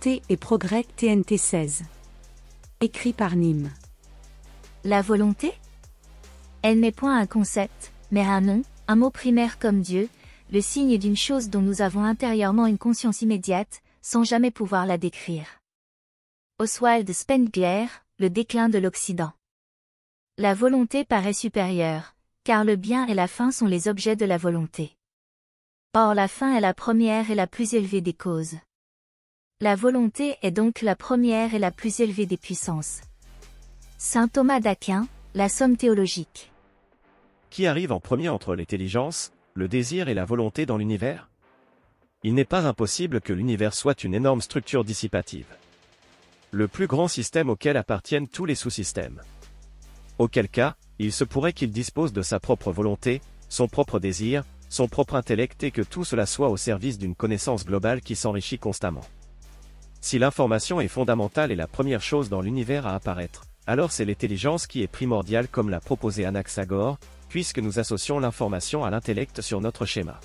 Volonté et progrès TNT 16. Écrit par Nîmes. La volonté? Elle n'est point un concept, mais un nom, un mot primaire comme Dieu, le signe d'une chose dont nous avons intérieurement une conscience immédiate, sans jamais pouvoir la décrire. Oswald Spengler, Le déclin de l'Occident. La volonté paraît supérieure, car le bien et la fin sont les objets de la volonté. Or la fin est la première et la plus élevée des causes. La volonté est donc la première et la plus élevée des puissances. Saint Thomas d'Aquin, La Somme théologique. Qui arrive en premier entre l'intelligence, le désir et la volonté dans l'univers? Il n'est pas impossible que l'univers soit une énorme structure dissipative. Le plus grand système auquel appartiennent tous les sous-systèmes. Auquel cas, il se pourrait qu'il dispose de sa propre volonté, son propre désir, son propre intellect et que tout cela soit au service d'une connaissance globale qui s'enrichit constamment. Si l'information est fondamentale et la première chose dans l'univers à apparaître, alors c'est l'intelligence qui est primordiale comme l'a proposé Anaxagore, puisque nous associons l'information à l'intellect sur notre schéma.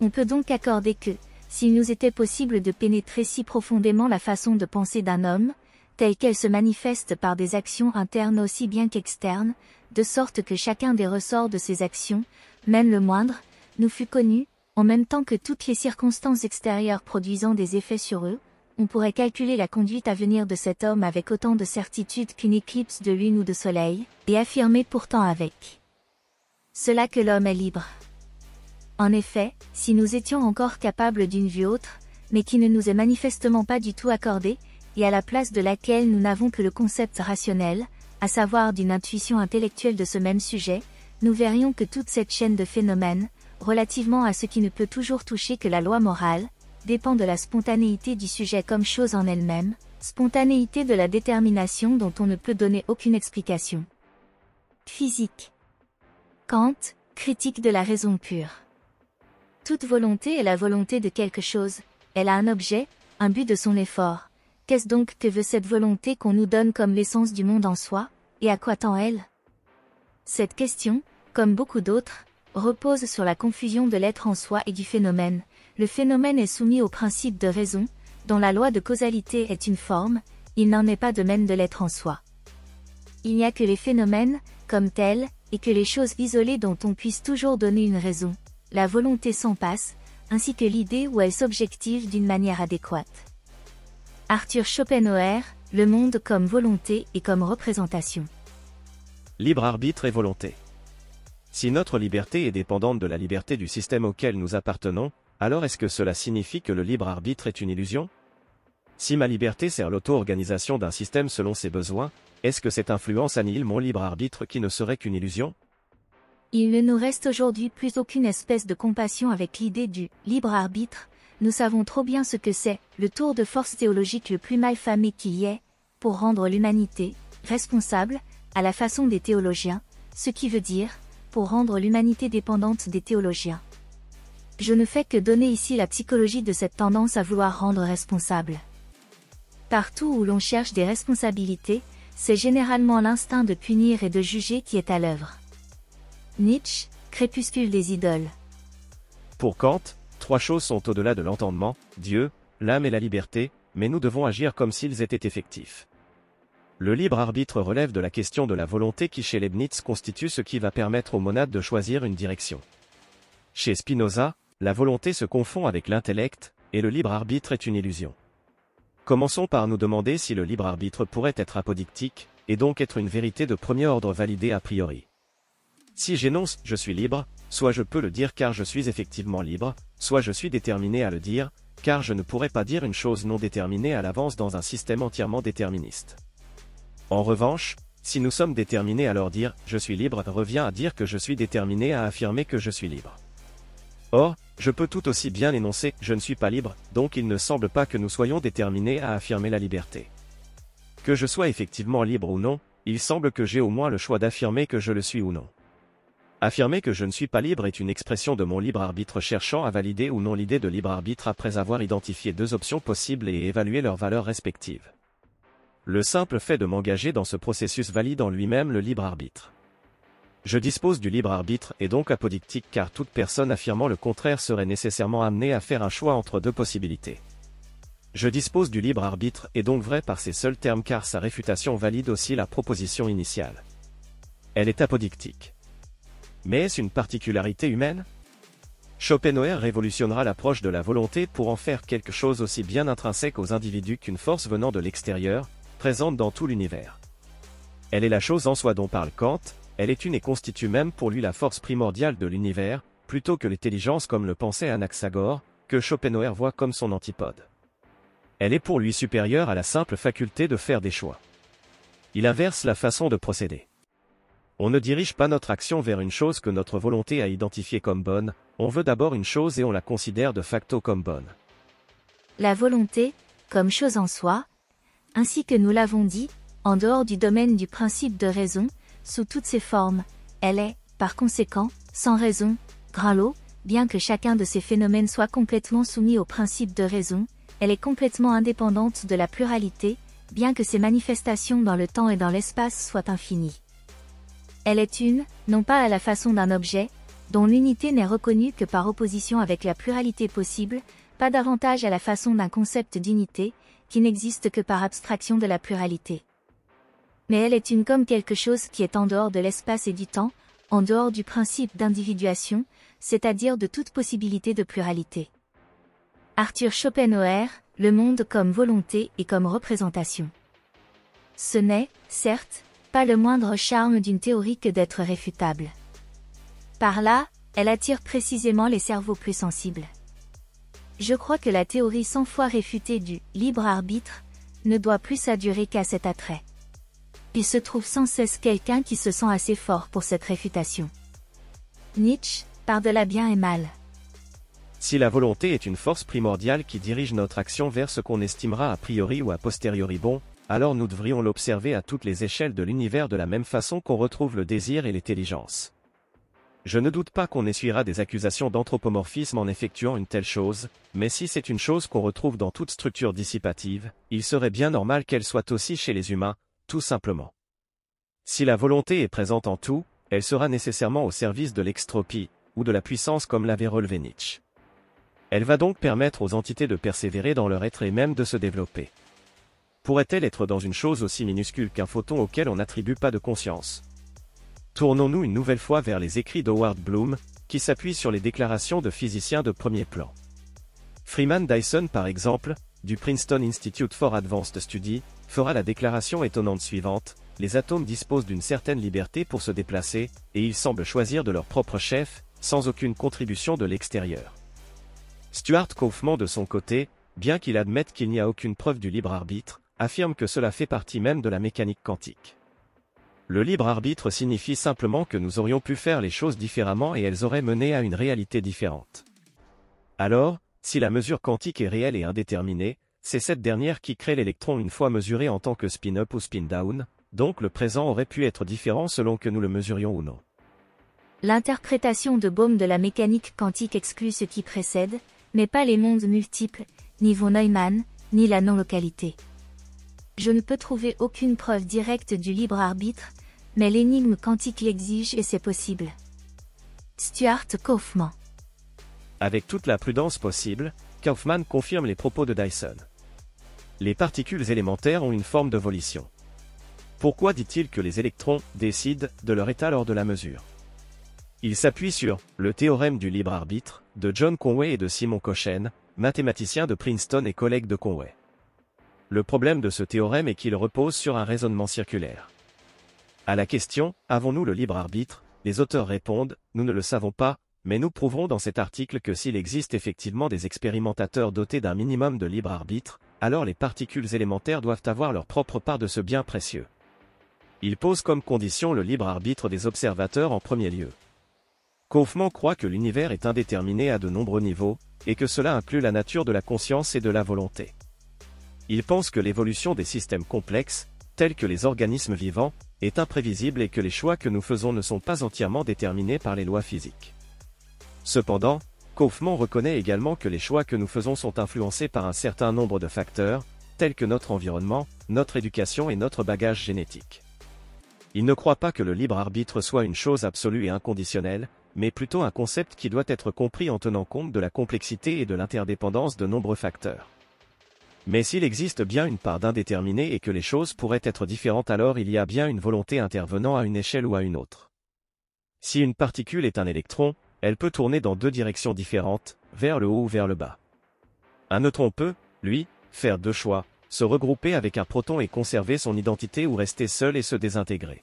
On peut donc accorder que, s'il nous était possible de pénétrer si profondément la façon de penser d'un homme, telle qu'elle se manifeste par des actions internes aussi bien qu'externes, de sorte que chacun des ressorts de ces actions, même le moindre, nous fût connu, en même temps que toutes les circonstances extérieures produisant des effets sur eux, on pourrait calculer la conduite à venir de cet homme avec autant de certitude qu'une éclipse de lune ou de soleil, et affirmer pourtant avec cela que l'homme est libre. En effet, si nous étions encore capables d'une vue autre, mais qui ne nous est manifestement pas du tout accordée, et à la place de laquelle nous n'avons que le concept rationnel, à savoir d'une intuition intellectuelle de ce même sujet, nous verrions que toute cette chaîne de phénomènes, relativement à ce qui ne peut toujours toucher que la loi morale, dépend de la spontanéité du sujet comme chose en elle-même, spontanéité de la détermination dont on ne peut donner aucune explication. Physique. Kant, critique de la raison pure. Toute volonté est la volonté de quelque chose, elle a un objet, un but de son effort. Qu'est-ce donc que veut cette volonté qu'on nous donne comme l'essence du monde en soi, et à quoi tend-elle Cette question, comme beaucoup d'autres, repose sur la confusion de l'être en soi et du phénomène, le phénomène est soumis au principe de raison, dont la loi de causalité est une forme, il n'en est pas de même de l'être en soi. Il n'y a que les phénomènes, comme tels, et que les choses isolées dont on puisse toujours donner une raison. La volonté s'en passe, ainsi que l'idée où elle s'objective d'une manière adéquate. Arthur Schopenhauer, Le monde comme volonté et comme représentation. Libre arbitre et volonté. Si notre liberté est dépendante de la liberté du système auquel nous appartenons, alors est-ce que cela signifie que le libre arbitre est une illusion? Si ma liberté sert l'auto-organisation d'un système selon ses besoins, est-ce que cette influence annihile mon libre arbitre qui ne serait qu'une illusion? Il ne nous reste aujourd'hui plus aucune espèce de compassion avec l'idée du libre arbitre, nous savons trop bien ce que c'est, le tour de force théologique le plus mal famé qui y est, pour rendre l'humanité responsable, à la façon des théologiens, ce qui veut dire, pour rendre l'humanité dépendante des théologiens. Je ne fais que donner ici la psychologie de cette tendance à vouloir rendre responsable. Partout où l'on cherche des responsabilités, c'est généralement l'instinct de punir et de juger qui est à l'œuvre. Nietzsche, Crépuscule des idoles. Pour Kant, trois choses sont au-delà de l'entendement, Dieu, l'âme et la liberté, mais nous devons agir comme s'ils étaient effectifs. Le libre arbitre relève de la question de la volonté qui chez Leibniz constitue ce qui va permettre aux monades de choisir une direction. Chez Spinoza, la volonté se confond avec l'intellect, et le libre arbitre est une illusion. Commençons par nous demander si le libre arbitre pourrait être apodictique, et donc être une vérité de premier ordre validée a priori. Si j'énonce je suis libre, soit je peux le dire car je suis effectivement libre, soit je suis déterminé à le dire, car je ne pourrais pas dire une chose non déterminée à l'avance dans un système entièrement déterministe. En revanche, si nous sommes déterminés à leur dire je suis libre revient à dire que je suis déterminé à affirmer que je suis libre. Or, je peux tout aussi bien énoncer « je ne suis pas libre », donc il ne semble pas que nous soyons déterminés à affirmer la liberté. Que je sois effectivement libre ou non, il semble que j'ai au moins le choix d'affirmer que je le suis ou non. Affirmer que je ne suis pas libre est une expression de mon libre arbitre cherchant à valider ou non l'idée de libre arbitre après avoir identifié deux options possibles et évalué leurs valeurs respectives. Le simple fait de m'engager dans ce processus valide en lui-même le libre arbitre. Je dispose du libre arbitre et donc apodictique car toute personne affirmant le contraire serait nécessairement amenée à faire un choix entre deux possibilités. Je dispose du libre arbitre est donc vrai par ces seuls termes car sa réfutation valide aussi la proposition initiale. Elle est apodictique. Mais est-ce une particularité humaine? Schopenhauer révolutionnera l'approche de la volonté pour en faire quelque chose aussi bien intrinsèque aux individus qu'une force venant de l'extérieur, présente dans tout l'univers. Elle est la chose en soi dont parle Kant, elle est une et constitue même pour lui la force primordiale de l'univers, plutôt que l'intelligence comme le pensait Anaxagore, que Schopenhauer voit comme son antipode. Elle est pour lui supérieure à la simple faculté de faire des choix. Il inverse la façon de procéder. On ne dirige pas notre action vers une chose que notre volonté a identifiée comme bonne, on veut d'abord une chose et on la considère de facto comme bonne. La volonté, comme chose en soi, ainsi que nous l'avons dit, en dehors du domaine du principe de raison, sous toutes ses formes, elle est, par conséquent, sans raison, grain lot, bien que chacun de ces phénomènes soit complètement soumis au principe de raison, elle est complètement indépendante de la pluralité, bien que ses manifestations dans le temps et dans l'espace soient infinies. Elle est une, non pas à la façon d'un objet, dont l'unité n'est reconnue que par opposition avec la pluralité possible, pas davantage à la façon d'un concept d'unité, qui n'existe que par abstraction de la pluralité. Mais elle est une comme quelque chose qui est en dehors de l'espace et du temps, en dehors du principe d'individuation, c'est-à-dire de toute possibilité de pluralité. Arthur Schopenhauer, le monde comme volonté et comme représentation. Ce n'est, certes, pas le moindre charme d'une théorie que d'être réfutable. Par là, elle attire précisément les cerveaux plus sensibles. Je crois que la théorie cent fois réfutée du libre arbitre ne doit plus s'adurer qu'à cet attrait. Il se trouve sans cesse quelqu'un qui se sent assez fort pour cette réfutation. Nietzsche, par-delà bien et mal. Si la volonté est une force primordiale qui dirige notre action vers ce qu'on estimera a priori ou a posteriori bon, alors nous devrions l'observer à toutes les échelles de l'univers de la même façon qu'on retrouve le désir et l'intelligence. Je ne doute pas qu'on essuiera des accusations d'anthropomorphisme en effectuant une telle chose, mais si c'est une chose qu'on retrouve dans toute structure dissipative, il serait bien normal qu'elle soit aussi chez les humains, tout simplement. Si la volonté est présente en tout, elle sera nécessairement au service de l'extropie, ou de la puissance comme l'avait relevé Nietzsche. Elle va donc permettre aux entités de persévérer dans leur être et même de se développer. Pourrait-elle être dans une chose aussi minuscule qu'un photon auquel on n'attribue pas de conscience? Tournons-nous une nouvelle fois vers les écrits d'Howard Bloom, qui s'appuient sur les déclarations de physiciens de premier plan. Freeman Dyson par exemple, du Princeton Institute for Advanced Study, fera la déclaration étonnante suivante, les atomes disposent d'une certaine liberté pour se déplacer, et ils semblent choisir de leur propre chef, sans aucune contribution de l'extérieur. Stuart Kaufman de son côté, bien qu'il admette qu'il n'y a aucune preuve du libre arbitre, affirme que cela fait partie même de la mécanique quantique. Le libre arbitre signifie simplement que nous aurions pu faire les choses différemment et elles auraient mené à une réalité différente. Alors, si la mesure quantique est réelle et indéterminée, c'est cette dernière qui crée l'électron une fois mesuré en tant que spin-up ou spin-down, donc le présent aurait pu être différent selon que nous le mesurions ou non. L'interprétation de Bohm de la mécanique quantique exclut ce qui précède, mais pas les mondes multiples, ni von Neumann, ni la non-localité. Je ne peux trouver aucune preuve directe du libre arbitre, mais l'énigme quantique l'exige et c'est possible. Stuart Kaufman Avec toute la prudence possible, Kaufman confirme les propos de Dyson. Les particules élémentaires ont une forme de volition. Pourquoi dit-il que les électrons décident de leur état lors de la mesure? Il s'appuie sur le théorème du libre arbitre de John Conway et de Simon Cochen, mathématiciens de Princeton et collègues de Conway. Le problème de ce théorème est qu'il repose sur un raisonnement circulaire. À la question, avons-nous le libre arbitre? Les auteurs répondent, nous ne le savons pas, mais nous prouverons dans cet article que s'il existe effectivement des expérimentateurs dotés d'un minimum de libre arbitre, alors les particules élémentaires doivent avoir leur propre part de ce bien précieux. Il pose comme condition le libre arbitre des observateurs en premier lieu. Kaufmann croit que l'univers est indéterminé à de nombreux niveaux, et que cela inclut la nature de la conscience et de la volonté. Il pense que l'évolution des systèmes complexes, tels que les organismes vivants, est imprévisible et que les choix que nous faisons ne sont pas entièrement déterminés par les lois physiques. Cependant, Kaufmann reconnaît également que les choix que nous faisons sont influencés par un certain nombre de facteurs, tels que notre environnement, notre éducation et notre bagage génétique. Il ne croit pas que le libre arbitre soit une chose absolue et inconditionnelle, mais plutôt un concept qui doit être compris en tenant compte de la complexité et de l'interdépendance de nombreux facteurs. Mais s'il existe bien une part d'indéterminé et que les choses pourraient être différentes alors il y a bien une volonté intervenant à une échelle ou à une autre. Si une particule est un électron, elle peut tourner dans deux directions différentes, vers le haut ou vers le bas. Un neutron peut, lui, faire deux choix, se regrouper avec un proton et conserver son identité ou rester seul et se désintégrer.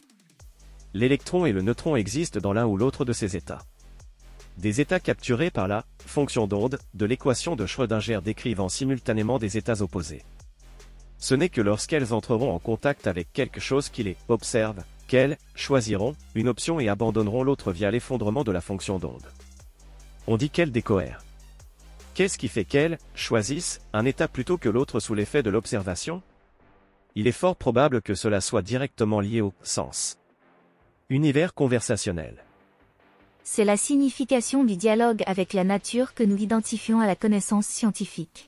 L'électron et le neutron existent dans l'un ou l'autre de ces états. Des états capturés par la fonction d'onde de l'équation de Schrödinger décrivant simultanément des états opposés. Ce n'est que lorsqu'elles entreront en contact avec quelque chose qui les observe, qu'elles choisiront une option et abandonneront l'autre via l'effondrement de la fonction d'onde. On dit qu'elles décohèrent. Qu'est-ce qui fait qu'elles choisissent un état plutôt que l'autre sous l'effet de l'observation? Il est fort probable que cela soit directement lié au sens. Univers conversationnel. C'est la signification du dialogue avec la nature que nous identifions à la connaissance scientifique.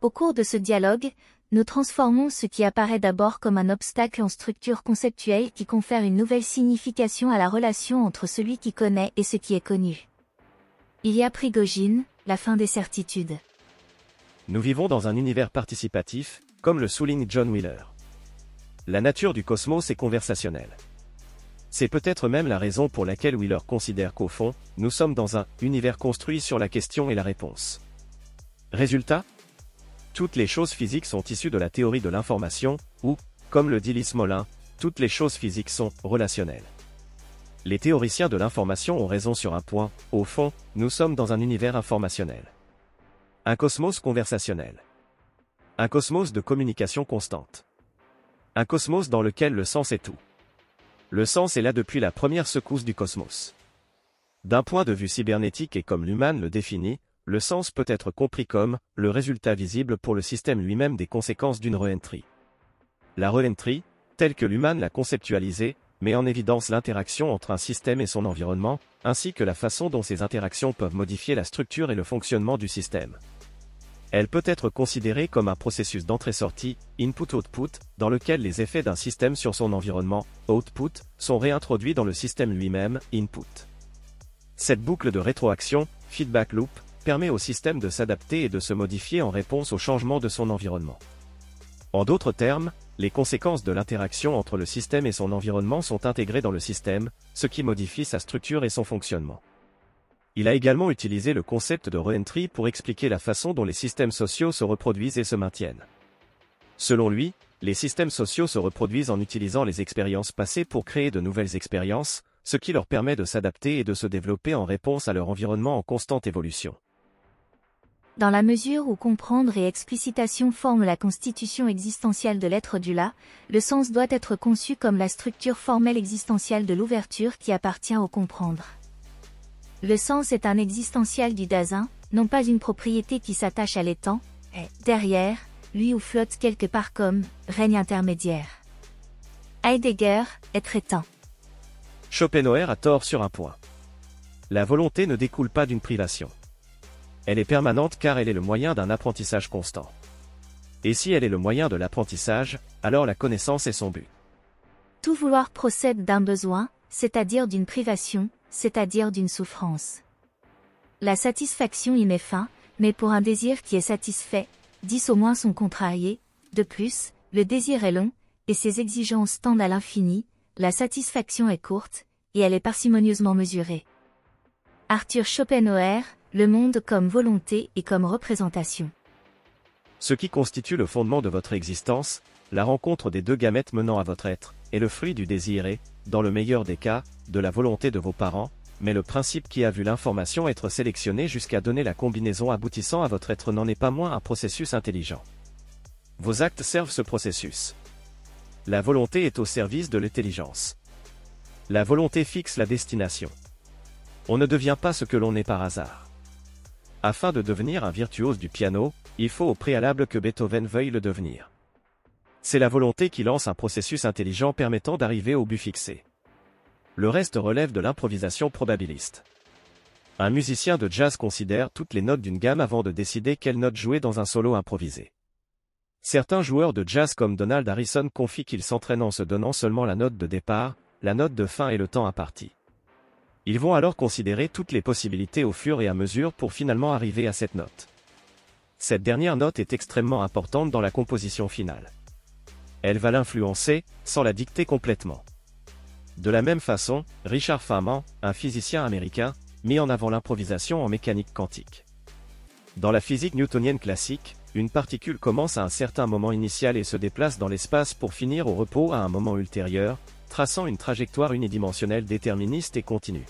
Au cours de ce dialogue, nous transformons ce qui apparaît d'abord comme un obstacle en structure conceptuelle qui confère une nouvelle signification à la relation entre celui qui connaît et ce qui est connu. Il y a Prigogine, la fin des certitudes. Nous vivons dans un univers participatif, comme le souligne John Wheeler. La nature du cosmos est conversationnelle. C'est peut-être même la raison pour laquelle Wheeler considère qu'au fond, nous sommes dans un univers construit sur la question et la réponse. Résultat Toutes les choses physiques sont issues de la théorie de l'information, ou, comme le dit Lys Molin, toutes les choses physiques sont relationnelles. Les théoriciens de l'information ont raison sur un point, au fond, nous sommes dans un univers informationnel. Un cosmos conversationnel. Un cosmos de communication constante. Un cosmos dans lequel le sens est tout. Le sens est là depuis la première secousse du cosmos. D'un point de vue cybernétique et comme l'humain le définit, le sens peut être compris comme le résultat visible pour le système lui-même des conséquences d'une reentry. La reentry, telle que l'humain l'a conceptualisée, met en évidence l'interaction entre un système et son environnement, ainsi que la façon dont ces interactions peuvent modifier la structure et le fonctionnement du système. Elle peut être considérée comme un processus d'entrée-sortie, input-output, dans lequel les effets d'un système sur son environnement, output, sont réintroduits dans le système lui-même, input. Cette boucle de rétroaction, feedback loop, permet au système de s'adapter et de se modifier en réponse au changement de son environnement. En d'autres termes, les conséquences de l'interaction entre le système et son environnement sont intégrées dans le système, ce qui modifie sa structure et son fonctionnement. Il a également utilisé le concept de reentry pour expliquer la façon dont les systèmes sociaux se reproduisent et se maintiennent. Selon lui, les systèmes sociaux se reproduisent en utilisant les expériences passées pour créer de nouvelles expériences, ce qui leur permet de s'adapter et de se développer en réponse à leur environnement en constante évolution. Dans la mesure où comprendre et explicitation forment la constitution existentielle de l'être du là, le sens doit être conçu comme la structure formelle existentielle de l'ouverture qui appartient au comprendre. Le sens est un existentiel du Dasein, non pas une propriété qui s'attache à l'étang, est derrière, lui ou flotte quelque part comme règne intermédiaire. Heidegger, être étant. Schopenhauer a tort sur un point. La volonté ne découle pas d'une privation. Elle est permanente car elle est le moyen d'un apprentissage constant. Et si elle est le moyen de l'apprentissage, alors la connaissance est son but. Tout vouloir procède d'un besoin, c'est-à-dire d'une privation, c'est-à-dire d'une souffrance. La satisfaction y met fin, mais pour un désir qui est satisfait, dix au moins sont contrariés, de plus, le désir est long, et ses exigences tendent à l'infini, la satisfaction est courte, et elle est parcimonieusement mesurée. Arthur Schopenhauer, le monde comme volonté et comme représentation. Ce qui constitue le fondement de votre existence, la rencontre des deux gamètes menant à votre être, est le fruit du désir et, dans le meilleur des cas, de la volonté de vos parents, mais le principe qui a vu l'information être sélectionnée jusqu'à donner la combinaison aboutissant à votre être n'en est pas moins un processus intelligent. Vos actes servent ce processus. La volonté est au service de l'intelligence. La volonté fixe la destination. On ne devient pas ce que l'on est par hasard. Afin de devenir un virtuose du piano, il faut au préalable que Beethoven veuille le devenir. C'est la volonté qui lance un processus intelligent permettant d'arriver au but fixé. Le reste relève de l'improvisation probabiliste. Un musicien de jazz considère toutes les notes d'une gamme avant de décider quelle note jouer dans un solo improvisé. Certains joueurs de jazz comme Donald Harrison confient qu'ils s'entraînent en se donnant seulement la note de départ, la note de fin et le temps imparti. Ils vont alors considérer toutes les possibilités au fur et à mesure pour finalement arriver à cette note. Cette dernière note est extrêmement importante dans la composition finale. Elle va l'influencer, sans la dicter complètement. De la même façon, Richard Feynman, un physicien américain, mit en avant l'improvisation en mécanique quantique. Dans la physique newtonienne classique, une particule commence à un certain moment initial et se déplace dans l'espace pour finir au repos à un moment ultérieur, traçant une trajectoire unidimensionnelle déterministe et continue.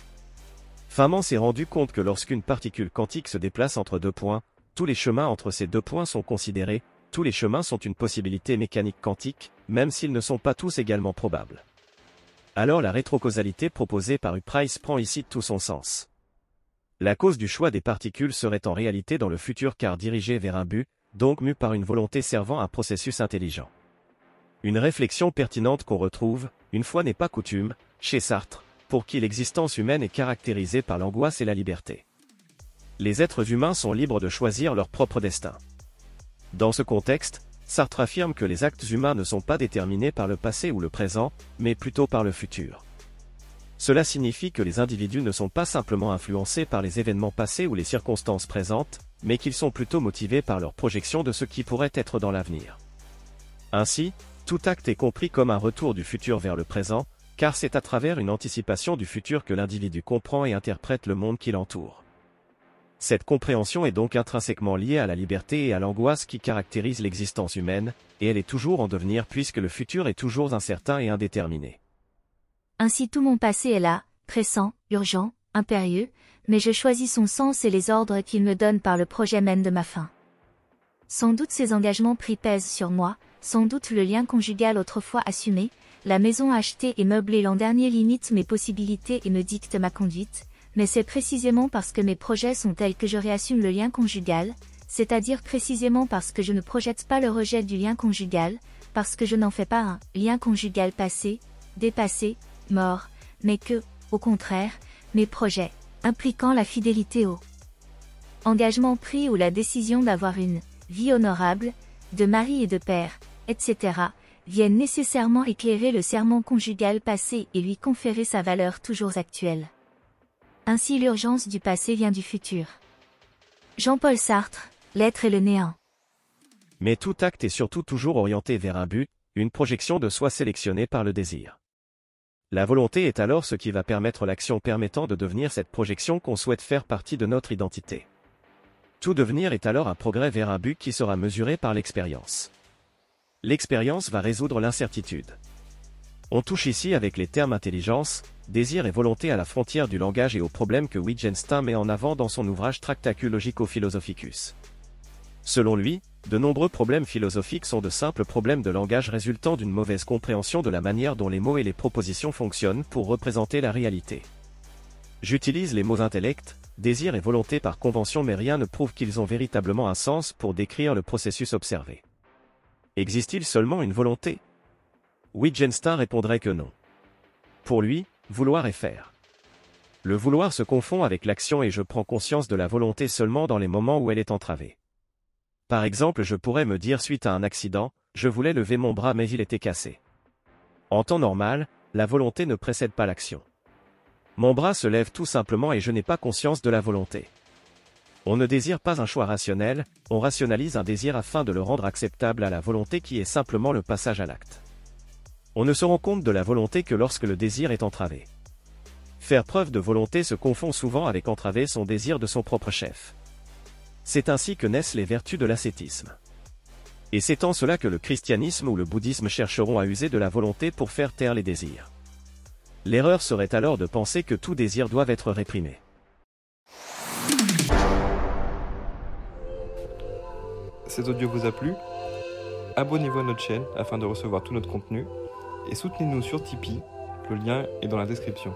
Feynman s'est rendu compte que lorsqu'une particule quantique se déplace entre deux points, tous les chemins entre ces deux points sont considérés, tous les chemins sont une possibilité mécanique quantique, même s'ils ne sont pas tous également probables. Alors la rétrocausalité proposée par Price prend ici tout son sens. La cause du choix des particules serait en réalité dans le futur car dirigée vers un but, donc mu par une volonté servant un processus intelligent. Une réflexion pertinente qu'on retrouve, une fois n'est pas coutume, chez Sartre, pour qui l'existence humaine est caractérisée par l'angoisse et la liberté. Les êtres humains sont libres de choisir leur propre destin. Dans ce contexte, Sartre affirme que les actes humains ne sont pas déterminés par le passé ou le présent, mais plutôt par le futur. Cela signifie que les individus ne sont pas simplement influencés par les événements passés ou les circonstances présentes, mais qu'ils sont plutôt motivés par leur projection de ce qui pourrait être dans l'avenir. Ainsi, tout acte est compris comme un retour du futur vers le présent, car c'est à travers une anticipation du futur que l'individu comprend et interprète le monde qui l'entoure. Cette compréhension est donc intrinsèquement liée à la liberté et à l'angoisse qui caractérisent l'existence humaine, et elle est toujours en devenir puisque le futur est toujours incertain et indéterminé. Ainsi tout mon passé est là, pressant, urgent, impérieux, mais je choisis son sens et les ordres qu'il me donne par le projet même de ma fin. Sans doute ces engagements pris pèsent sur moi, sans doute le lien conjugal autrefois assumé, la maison achetée et meublée l'an dernier limite mes possibilités et me dicte ma conduite, mais c'est précisément parce que mes projets sont tels que je réassume le lien conjugal, c'est-à-dire précisément parce que je ne projette pas le rejet du lien conjugal, parce que je n'en fais pas un lien conjugal passé, dépassé, mort, mais que, au contraire, mes projets, impliquant la fidélité au engagement pris ou la décision d'avoir une vie honorable, de mari et de père, etc., viennent nécessairement éclairer le serment conjugal passé et lui conférer sa valeur toujours actuelle. Ainsi l'urgence du passé vient du futur. Jean-Paul Sartre, L'être et le néant. Mais tout acte est surtout toujours orienté vers un but, une projection de soi sélectionnée par le désir. La volonté est alors ce qui va permettre l'action permettant de devenir cette projection qu'on souhaite faire partie de notre identité. Tout devenir est alors un progrès vers un but qui sera mesuré par l'expérience. L'expérience va résoudre l'incertitude. On touche ici avec les termes intelligence, désir et volonté à la frontière du langage et aux problèmes que Wittgenstein met en avant dans son ouvrage Tractaculogico-Philosophicus. Selon lui, de nombreux problèmes philosophiques sont de simples problèmes de langage résultant d'une mauvaise compréhension de la manière dont les mots et les propositions fonctionnent pour représenter la réalité. J'utilise les mots intellect, désir et volonté par convention mais rien ne prouve qu'ils ont véritablement un sens pour décrire le processus observé. Existe-t-il seulement une volonté? Wittgenstein répondrait que non. Pour lui, vouloir et faire. Le vouloir se confond avec l'action et je prends conscience de la volonté seulement dans les moments où elle est entravée. Par exemple, je pourrais me dire suite à un accident, je voulais lever mon bras mais il était cassé. En temps normal, la volonté ne précède pas l'action. Mon bras se lève tout simplement et je n'ai pas conscience de la volonté. On ne désire pas un choix rationnel, on rationalise un désir afin de le rendre acceptable à la volonté qui est simplement le passage à l'acte. On ne se rend compte de la volonté que lorsque le désir est entravé. Faire preuve de volonté se confond souvent avec entraver son désir de son propre chef. C'est ainsi que naissent les vertus de l'ascétisme. Et c'est en cela que le christianisme ou le bouddhisme chercheront à user de la volonté pour faire taire les désirs. L'erreur serait alors de penser que tout désir doit être réprimé. Cet audio vous a plu? Abonnez-vous à notre chaîne afin de recevoir tout notre contenu et soutenez-nous sur Tipeee, le lien est dans la description.